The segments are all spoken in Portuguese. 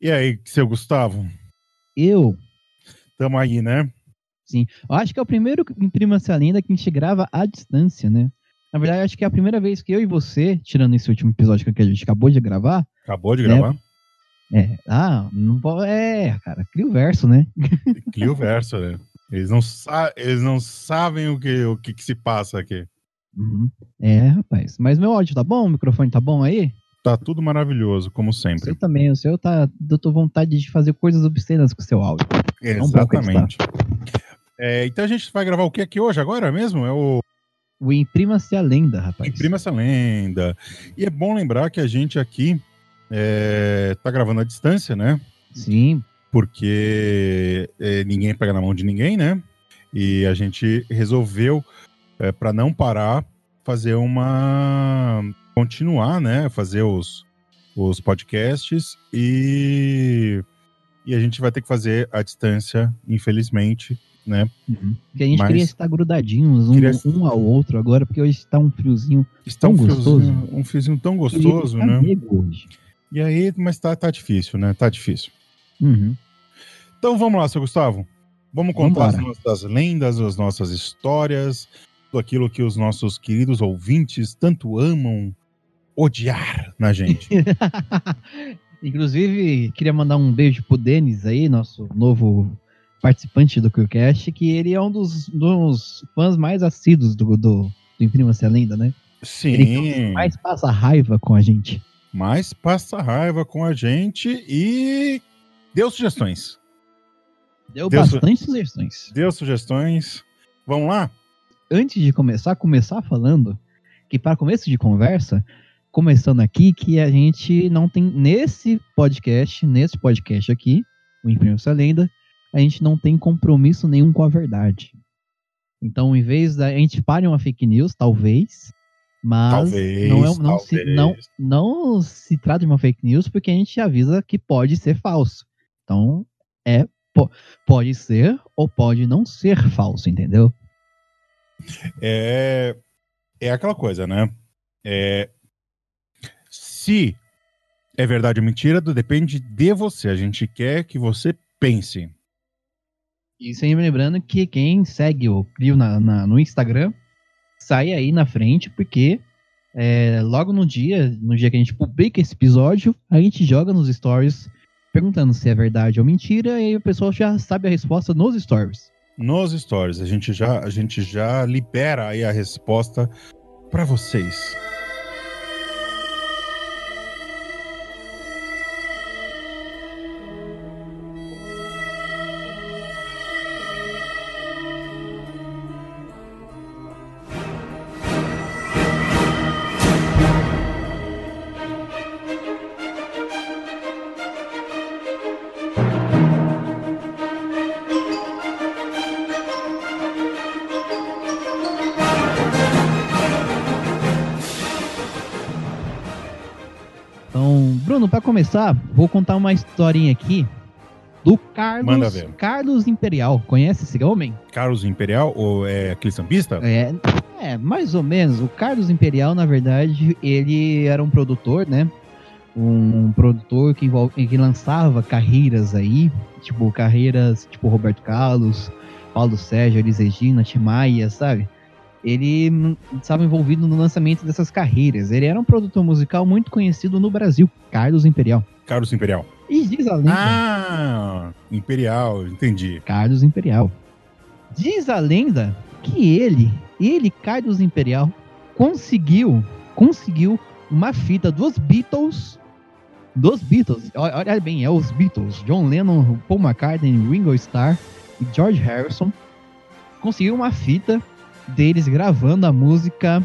E aí, seu Gustavo? Eu? Tamo aí, né? Sim. Eu acho que é o primeiro Imprima-se a Lenda que a gente grava à distância, né? Na verdade, acho que é a primeira vez que eu e você, tirando esse último episódio que a gente acabou de gravar. Acabou de gravar? É. Ah, não pode. É, cara, cria o verso, né? Cria o verso, né? Eles não, eles não sabem o que, o que, que se passa aqui. Uhum. É, rapaz. Mas meu áudio tá bom? O microfone tá bom aí? Tá tudo maravilhoso, como sempre. O seu também, o seu tá. Eu tô vontade de fazer coisas obscenas com o seu áudio. Exatamente. É, então a gente vai gravar o que aqui hoje agora mesmo? É o. O Imprima-se a Lenda, rapaz. Imprima-se a Lenda. E é bom lembrar que a gente aqui é, tá gravando à distância, né? Sim. Porque é, ninguém pega na mão de ninguém, né? E a gente resolveu, é, para não parar, fazer uma continuar, né? Fazer os, os podcasts e, e a gente vai ter que fazer a distância, infelizmente, né? Uhum. Porque a gente Mas, queria estar grudadinhos um, queria... um ao outro agora, porque hoje está um friozinho está tão um gostoso. Friozinho, um friozinho tão gostoso, né? Hoje. E aí, mas tá, tá difícil, né? Tá difícil. Uhum. Então vamos lá, seu Gustavo. Vamos contar Vambora. as nossas lendas, as nossas histórias, tudo aquilo que os nossos queridos ouvintes tanto amam odiar na gente. Inclusive, queria mandar um beijo pro Denis aí, nosso novo participante do QCast, que ele é um dos, dos fãs mais assíduos do, do, do Imprima-se a Lenda, né? Sim. Ele mais passa raiva com a gente. Mais passa raiva com a gente e deu sugestões. Deu, deu bastante su... sugestões. Deu sugestões. Vamos lá? Antes de começar, começar falando que para começo de conversa, começando aqui que a gente não tem nesse podcast, nesse podcast aqui, o Imprimiu-se a Lenda, a gente não tem compromisso nenhum com a verdade. Então, em vez da a gente pare uma fake news, talvez, mas talvez, não, é, não, talvez. Se, não, não se trata de uma fake news porque a gente avisa que pode ser falso. Então, é pode ser ou pode não ser falso, entendeu? É, é aquela coisa, né? É, se é verdade ou mentira, depende de você. A gente quer que você pense. E sempre lembrando que quem segue o Crio na, na, no Instagram sai aí na frente, porque é, logo no dia, no dia que a gente publica esse episódio, a gente joga nos stories perguntando se é verdade ou mentira, e aí o pessoal já sabe a resposta nos stories. Nos stories, a gente já, a gente já libera aí a resposta para vocês. Começar, vou contar uma historinha aqui do Carlos, Carlos Imperial. Conhece esse homem? Carlos Imperial ou é aquele sambista? É, é, mais ou menos. O Carlos Imperial, na verdade, ele era um produtor, né? Um, produtor que, envolve, que lançava carreiras aí, tipo carreiras tipo Roberto Carlos, Paulo Sérgio, Elis Regina, Timaya, sabe? Ele estava envolvido no lançamento dessas carreiras. Ele era um produtor musical muito conhecido no Brasil, Carlos Imperial. Carlos Imperial. E diz a lenda. Ah, Imperial, entendi. Carlos Imperial. Diz a lenda que ele, ele, Carlos Imperial, conseguiu, conseguiu uma fita dos Beatles, dos Beatles, olha bem, é os Beatles, John Lennon, Paul McCartney, Ringo Starr e George Harrison, conseguiu uma fita deles gravando a música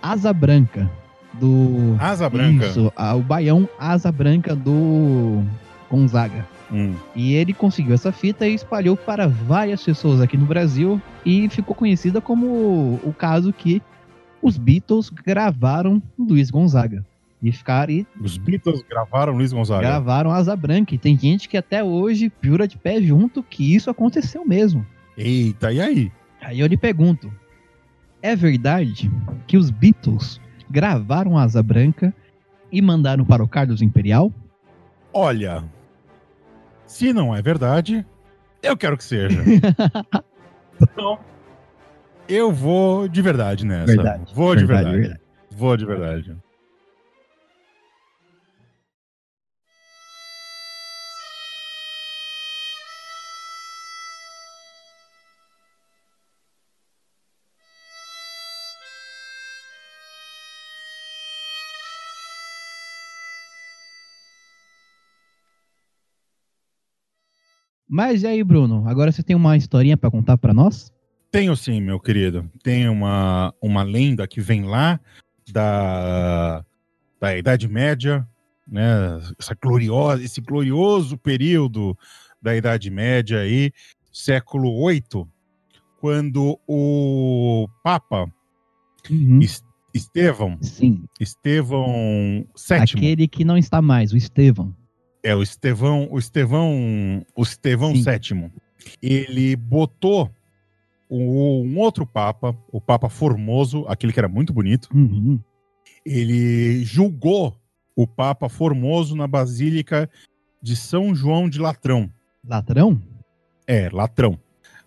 Asa Branca. Do. Asa Branca? Isso, a, o baião Asa Branca do Gonzaga. Hum. E ele conseguiu essa fita e espalhou para várias pessoas aqui no Brasil e ficou conhecida como o caso que os Beatles gravaram Luiz Gonzaga. E ficaram. E os Beatles gravaram Luiz Gonzaga. Gravaram Asa Branca. E tem gente que até hoje jura de pé junto que isso aconteceu mesmo. Eita, e aí? Aí eu lhe pergunto: é verdade que os Beatles gravaram Asa Branca e mandaram para o Carlos Imperial? Olha, Se não é verdade, eu quero que seja. então, eu vou de verdade nessa. Verdade, vou de verdade, verdade. verdade. Vou de verdade. Mas e aí, Bruno? Agora você tem uma historinha pra contar pra nós? Tenho sim, meu querido. Tem uma, uma lenda que vem lá da, da Idade Média, né? Essa gloriosa, esse glorioso período da Idade Média aí, século VIII, quando o Papa Uhum. Es- Estevão, Sim. Estevão VII, Aquele que não está mais, o Estevão. É o Estevão, o Estevão, o Estevão Sim. VII, ele botou um outro Papa, o Papa Formoso, aquele que era muito bonito, Uhum. ele julgou o Papa Formoso na Basílica de São João de Latrão. Ladrão? É, Latrão.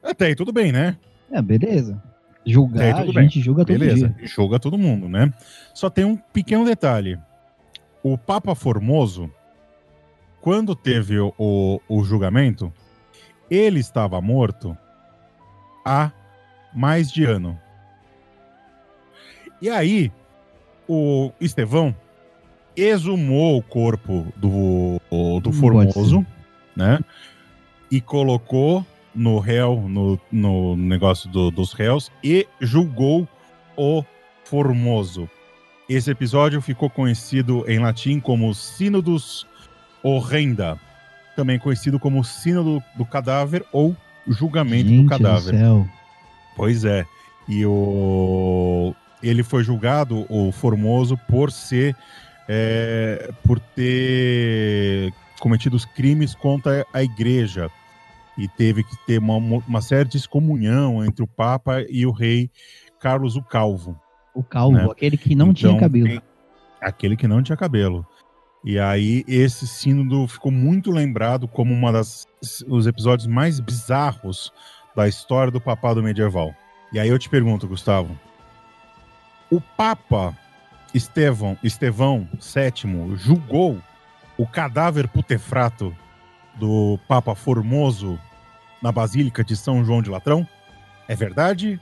Até aí tudo bem, né? É, beleza. Julgar, tudo a gente julga todo Beleza, dia. julga todo mundo, né? Só tem um pequeno detalhe. O Papa Formoso, quando teve o, o, o julgamento, ele estava morto há mais de ano. E aí, o Estevão exumou o corpo do, do Formoso, né? E colocou no réu, no, no negócio do- dos réus, e julgou o Formoso. Esse episódio ficou conhecido em latim como Sínodos Horrenda, também conhecido como Sínodo do Cadáver ou Julgamento gente do Cadáver. do céu. Pois é. E o ele foi julgado, o Formoso, por ser é, por ter cometido os crimes contra a igreja e teve que ter uma, uma série de excomunhão entre o Papa e o rei Carlos o Calvo. O calvo, Né? aquele que não tinha Então, cabelo. tem- Aquele que não tinha cabelo. E aí esse sínodo ficou muito lembrado como uma das os episódios mais bizarros da história do papado medieval. E aí eu te pergunto, Gustavo, o Papa Estevão, Estevão VII julgou o cadáver putefrato do Papa Formoso na Basílica de São João de Latrão? É verdade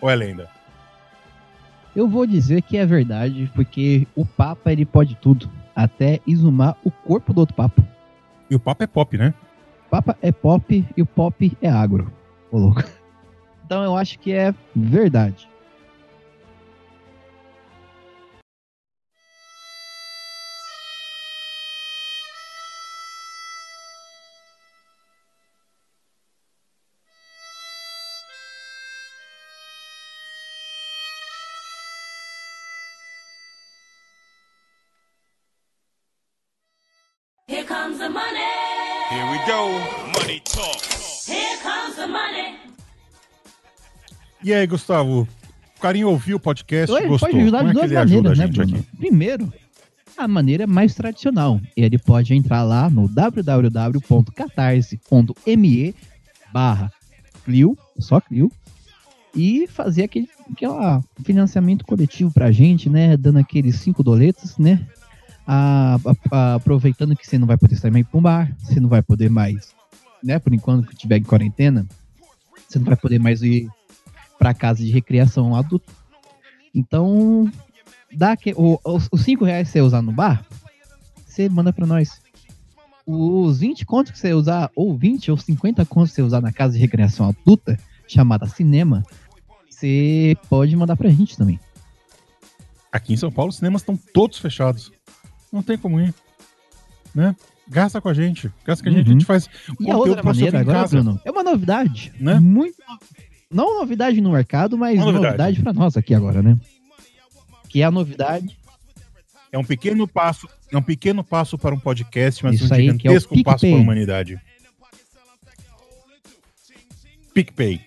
ou é lenda? Eu vou dizer que é verdade, porque o Papa ele pode tudo, até exumar o corpo do outro Papa. E o Papa é pop, né? O Papa é pop e o pop é agro. Ô louco. Então eu acho que é verdade. Comes the money. Here we go. Money talk. Here comes the money. E aí, Gustavo? O carinho ouviu o podcast, Então ele gostou. pode ajudar de é duas ele ajuda a maneiras, né, Bruno? aqui? Primeiro, a maneira mais tradicional. Ele pode entrar lá no www.catarse.me barra Clio, só Clio, e fazer aquele aquela financiamento coletivo pra gente, né? Dando aqueles cinco doletos, né? A- a- aproveitando que você não vai poder sair mais pra um bar, você não vai poder mais, né? Por enquanto que tiver em quarentena, você não vai poder mais ir pra casa de recreação adulta. Então, dá que, o, os, os 5 reais que você usar no bar, você manda pra nós. Os 20 contos que você usar, ou 20 ou 50 contos que você usar na casa de recreação adulta, chamada cinema, você pode mandar pra gente também. Aqui em São Paulo, os cinemas estão todos fechados. Não tem como ir. Né? Gasta com a gente. Gasta com a gente, Uhum. a gente faz E a outra maneira agora, casa. Bruno, é uma novidade. Né? Muito. Não novidade no mercado, mas Uma novidade, novidade. pra nós aqui agora, né? Que é a novidade. É um pequeno passo, é um pequeno passo para um podcast, mas Isso um aí, que é o gigantesco passo PicPay. para a humanidade. PicPay.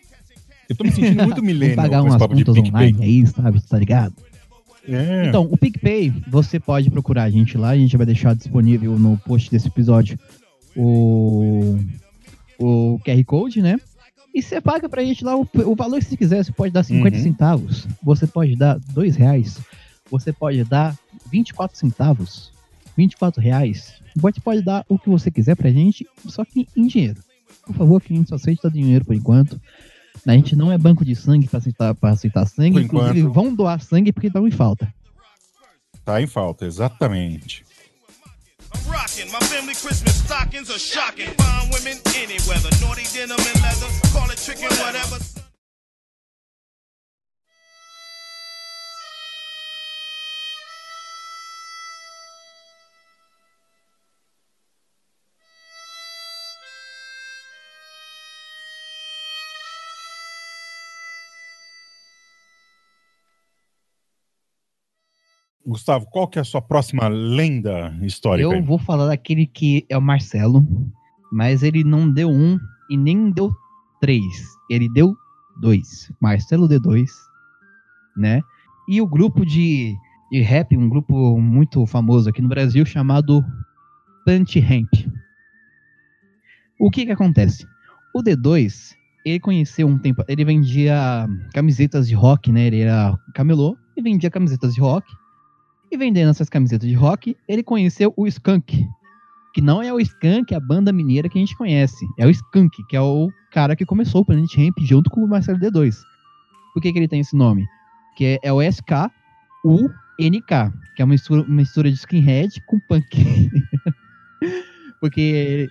Eu tô me sentindo muito milênio pagar com esse umas papo de contas PicPay. online aí, sabe? Tá ligado? É. Então, o PicPay, você pode procurar a gente lá, a gente vai deixar disponível no post desse episódio o, o QR Code, né? E você paga pra gente lá o, o valor que você quiser. Você pode dar 50 Uhum. centavos, você pode dar 2 reais, você pode dar 24 centavos, 24 reais. Você pode dar o que você quiser pra gente, só que em dinheiro. Por favor, que a gente só aceita dinheiro por enquanto. A gente não é banco de sangue pra aceitar, pra aceitar sangue. Por Inclusive, enquanto. vão doar sangue porque estão em falta. Tá em falta, exatamente. Rocking. My family Christmas stockings are shocking. Fine women, any weather. Naughty denim and leather. Call it trickin', whatever. Gustavo, qual que é a sua próxima lenda histórica? Eu vou falar daquele que é o Marcelo, mas ele não deu um e nem deu três. Ele deu dois. Marcelo D2, né? E o grupo de, de rap, um grupo muito famoso aqui no Brasil chamado Punch Ramp. O que que acontece? O D2, ele conheceu um tempo, ele vendia camisetas de rock, né? Ele era camelô e vendia camisetas de rock. E vendendo essas camisetas de rock, ele conheceu o Skunk. Que não é o Skunk, a banda mineira que a gente conhece. É o Skunk, que é o cara que começou o Planet Ramp junto com o Marcelo D2. Por que, que ele tem esse nome? Que é, é o SK-U-N-K, que é uma mistura, uma mistura de skinhead com punk. Porque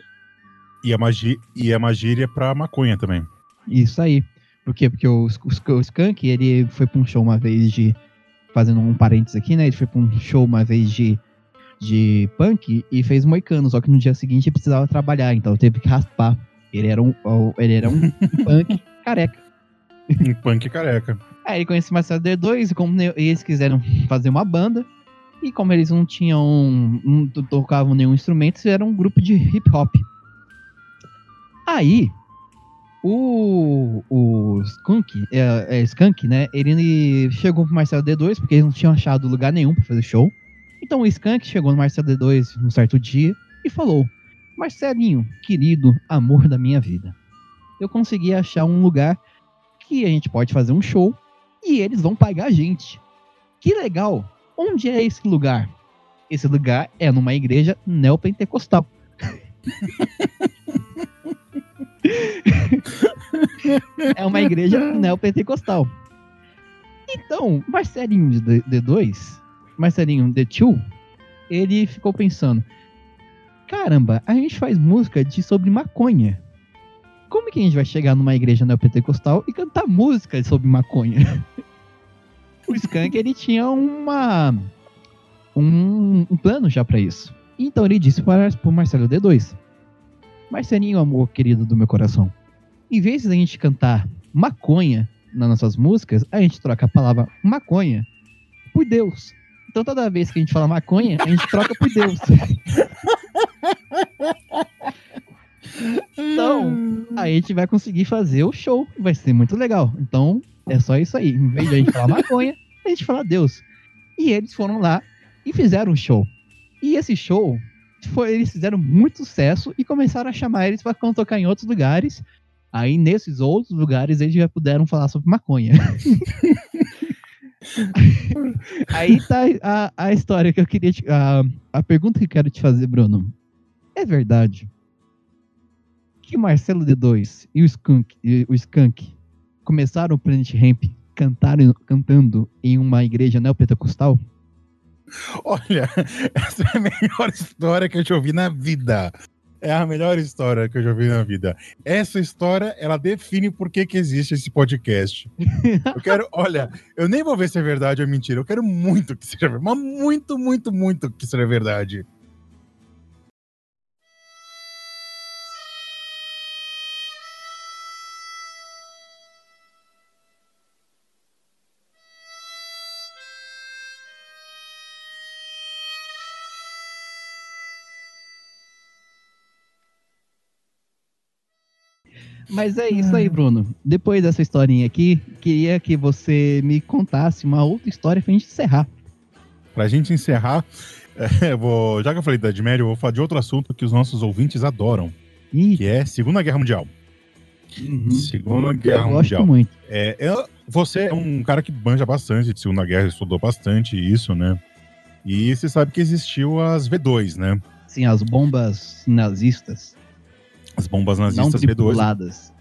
E a magia, e a magíria pra maconha também. Isso aí. Por quê? Porque o, o, o Skank, ele foi pra um show uma vez de. Fazendo um parênteses aqui, né? Ele foi pra um show uma vez de, de punk e fez moicano. Só que no dia seguinte ele precisava trabalhar, então teve que raspar. Ele era um, ele era um punk careca. Um punk careca. Aí ele conheceu o Marcelo D2 e como eles quiseram fazer uma banda. E como eles não tinham. não to- tocavam nenhum instrumento, fizeram um grupo de hip hop. Aí, o, o Skunk, é, é, Skunk, né? Ele chegou pro Marcelo D2 porque eles não tinham achado lugar nenhum pra fazer show. Então o Skunk chegou no Marcelo D2 num certo dia e falou: Marcelinho, querido amor da minha vida, eu consegui achar um lugar que a gente pode fazer um show e eles vão pagar a gente. Que legal! Onde é esse lugar? Esse lugar é numa igreja neopentecostal. é uma igreja neopentecostal. Então, Marcelinho de D- D2, Marcelinho D2, ele ficou pensando: caramba, a gente faz música de sobre maconha. Como que a gente vai chegar numa igreja neopentecostal e cantar música sobre maconha? o Skank, ele tinha uma um, um plano já pra isso. Então ele disse para o Marcelo D2: Marcelinho, amor querido do meu coração, em vez de a gente cantar maconha nas nossas músicas, a gente troca a palavra maconha por Deus. Então toda vez que a gente fala maconha, a gente troca por Deus. Então, a gente vai conseguir fazer o show. Vai ser muito legal. Então, é só isso aí. Em vez de a gente falar maconha, a gente fala Deus. E eles foram lá e fizeram um show. E esse show, foi, eles fizeram muito sucesso e começaram a chamar eles para tocar em outros lugares. Aí, nesses outros lugares, eles já puderam falar sobre maconha. Aí tá a, a história que eu queria te, a, a pergunta que eu quero te fazer, Bruno. É verdade que Marcelo D2 e o Skunk, e o Skunk começaram o Planet Ramp cantaram, cantando em uma igreja neopentecostal? Olha, essa é a melhor história que eu já ouvi na vida. É a melhor história que eu já ouvi na vida. Essa história, ela define por que, que existe esse podcast. Eu quero, olha, eu nem vou ver se é verdade ou mentira. Eu quero muito que seja verdade. Mas muito, muito, muito que seja verdade. Mas é isso aí, Bruno. Depois dessa historinha aqui, queria que você me contasse uma outra história pra gente encerrar. Pra gente encerrar, É, eu vou, já que eu falei da Idade Média, eu vou falar de outro assunto que os nossos ouvintes adoram, Ih, que é Segunda Guerra Mundial. uhum. Segunda eu Guerra gosto Mundial. muito. É, eu- você é um cara que banja bastante de Segunda Guerra, estudou bastante isso, né? E você sabe que existiu as V2, né? Sim, as bombas nazistas, As bombas não nazistas V2, tripuladas.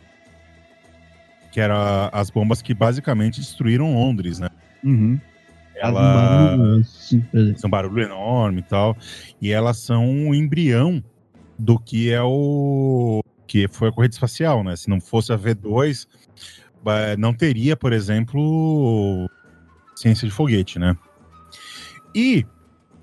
que eram as bombas que basicamente destruíram Londres, né? Uhum. Ela barulho, são barulho enorme e tal, e elas são um embrião do que é o que foi a corrida espacial, né? Se não fosse a V2, ba- não teria, por exemplo, ciência de foguete, né? E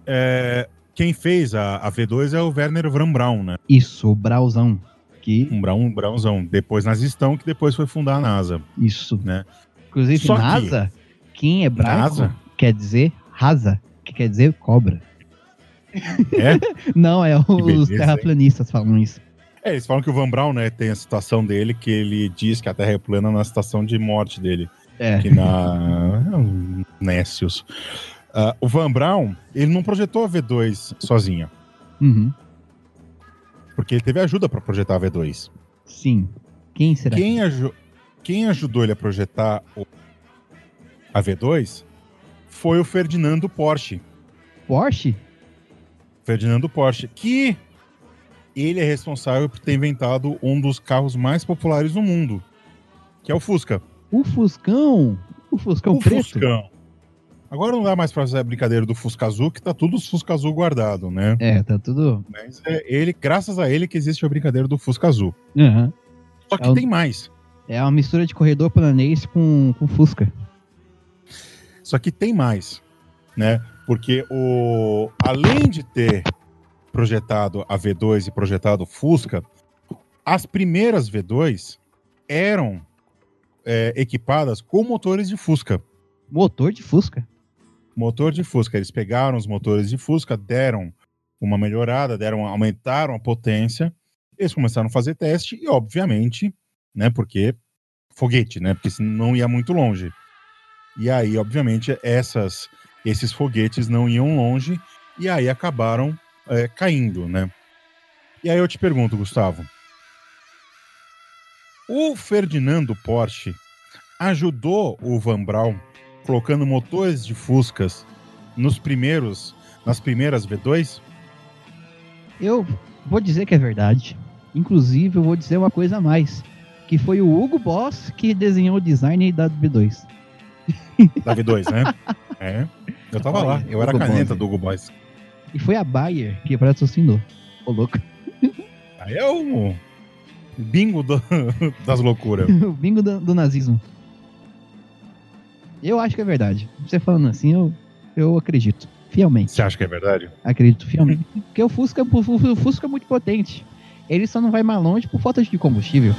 é, quem fez a, a V2 é o Werner von Braun, né? Isso, o Brauzão. Que, Um Braun, um Braunzão, depois nazistão, que depois foi fundar a NASA. isso. Né? Inclusive, Só NASA, que em hebraico NASA? quer dizer rasa, que quer dizer cobra. É? Não, é os beleza, hein? terraplanistas falam isso. É, eles falam que o Van Braun, né, tem a citação dele que ele diz que a Terra é plana na citação de morte dele. É. que na Nécios. Ah, o Van Braun, ele não projetou a V2 sozinho, Uhum. Porque ele teve ajuda para projetar a V2. Sim. Quem será? Quem, aju- quem ajudou ele a projetar o- a V2 foi o Ferdinando Porsche. Porsche? Ferdinando Porsche, que ele é responsável por ter inventado um dos carros mais populares do mundo, que é o Fusca. O Fuscão? O Fuscão o preto? Fuscão. Agora não dá mais pra fazer a brincadeira do Fusca Azul, que tá tudo Fusca Azul guardado, né? É, tá tudo. Mas é ele, graças a ele, que existe a brincadeira do Fusca Azul. Aham. Só que É o- tem mais. É uma mistura de corredor planês com, com Fusca. Só que tem mais, né? Porque o além de ter projetado a V2 e projetado Fusca, as primeiras V2 eram é, equipadas com motores de Fusca. Motor de Fusca. Motor de Fusca. Eles pegaram os motores de Fusca, deram uma melhorada, deram, aumentaram a potência. Eles começaram a fazer teste e, obviamente, né? Porque foguete, né? Porque não ia muito longe. E aí, obviamente, essas, esses foguetes não iam longe e aí acabaram é, caindo, né? E aí eu te pergunto, Gustavo, o Ferdinando Porsche ajudou o Van Braun colocando motores de Fuscas nos primeiros, nas primeiras V2? Eu vou dizer que é verdade. Inclusive, eu vou dizer uma coisa a mais. Que foi o Hugo Boss que desenhou o design da B2. Da V2, né? É. Eu tava Olha, lá, eu era a Hugo caneta Boss. do Hugo Boss. E foi a Bayer que patrocinou. Ô, louco. Aí é o bingo do- das loucuras. o bingo do, do nazismo. Eu acho que é verdade. Você falando assim, eu, eu acredito. Fielmente. Você acha que é verdade? Acredito fielmente. Porque o Fusca, o Fu- o Fusca é muito potente. Ele só não vai mais longe por falta de combustível.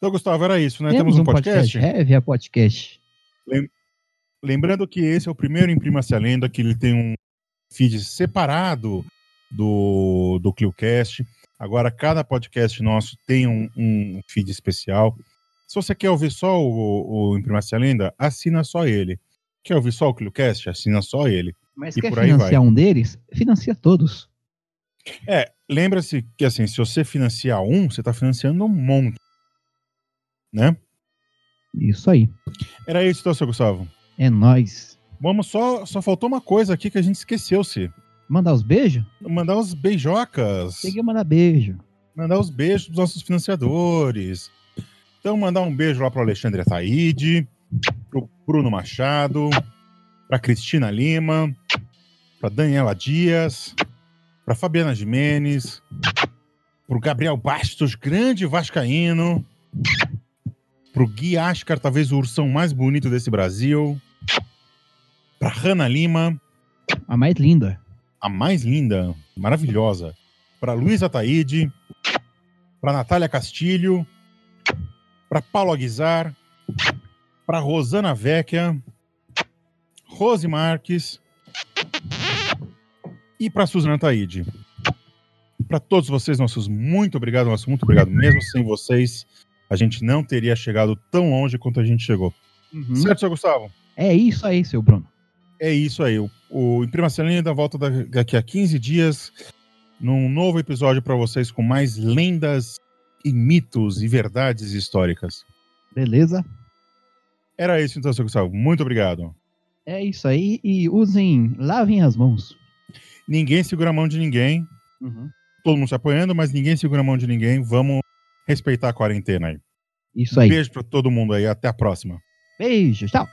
Então, Gustavo, era isso, né? Temos, um podcast. É, via podcast. Lembrando que esse é o primeiro Imprima-se a Lenda, que ele tem um feed separado do, do ClioCast. Agora, cada podcast nosso tem um, um feed especial. Se você quer ouvir só o, o Imprima-se a Lenda, assina só ele. Quer ouvir só o ClioCast? Assina só ele. Mas E quer financiar um deles? Financia todos. É, lembra-se que assim, se você financiar um, você está financiando um monte. Né? Isso aí. Era isso, então, seu Gustavo. É nóis. Vamos só, só faltou uma coisa aqui que a gente esqueceu-se. Mandar os beijos? Mandar os beijocas. Tem que mandar beijo. Mandar os beijos dos nossos financiadores. Então, mandar um beijo lá pro Alexandre Ataíde, pro Bruno Machado, pra Cristina Lima, pra Daniela Dias, pra Fabiana Jimenez, pro Gabriel Bastos, grande vascaíno, pro Gui Ascar, talvez o ursão mais bonito desse Brasil, pra Hanna Lima, A mais linda. a mais linda, maravilhosa, para Luísa Taide, para Natália Castilho, para Paulo Aguizar, para Rosana Vecchia, Rose Marques. E para Suzana Taide. Para todos vocês, nossos muito obrigado, nosso muito obrigado mesmo. Sem vocês, a gente não teria chegado tão longe quanto a gente chegou. Uhum. Certo, seu Gustavo? É isso aí, seu Bruno. É isso aí. O, o Imprima Celina dá volta da- daqui a 15 dias num novo episódio para vocês com mais lendas e mitos e verdades históricas. Beleza? Era isso então, seu Gustavo. Muito obrigado. É isso aí. E usem, lavem as mãos. Ninguém segura a mão de ninguém. Todo mundo se apoiando, mas ninguém segura a mão de ninguém. Vamos respeitar a quarentena aí. Isso aí. Beijo para todo mundo aí. Até a próxima. Beijo, tchau.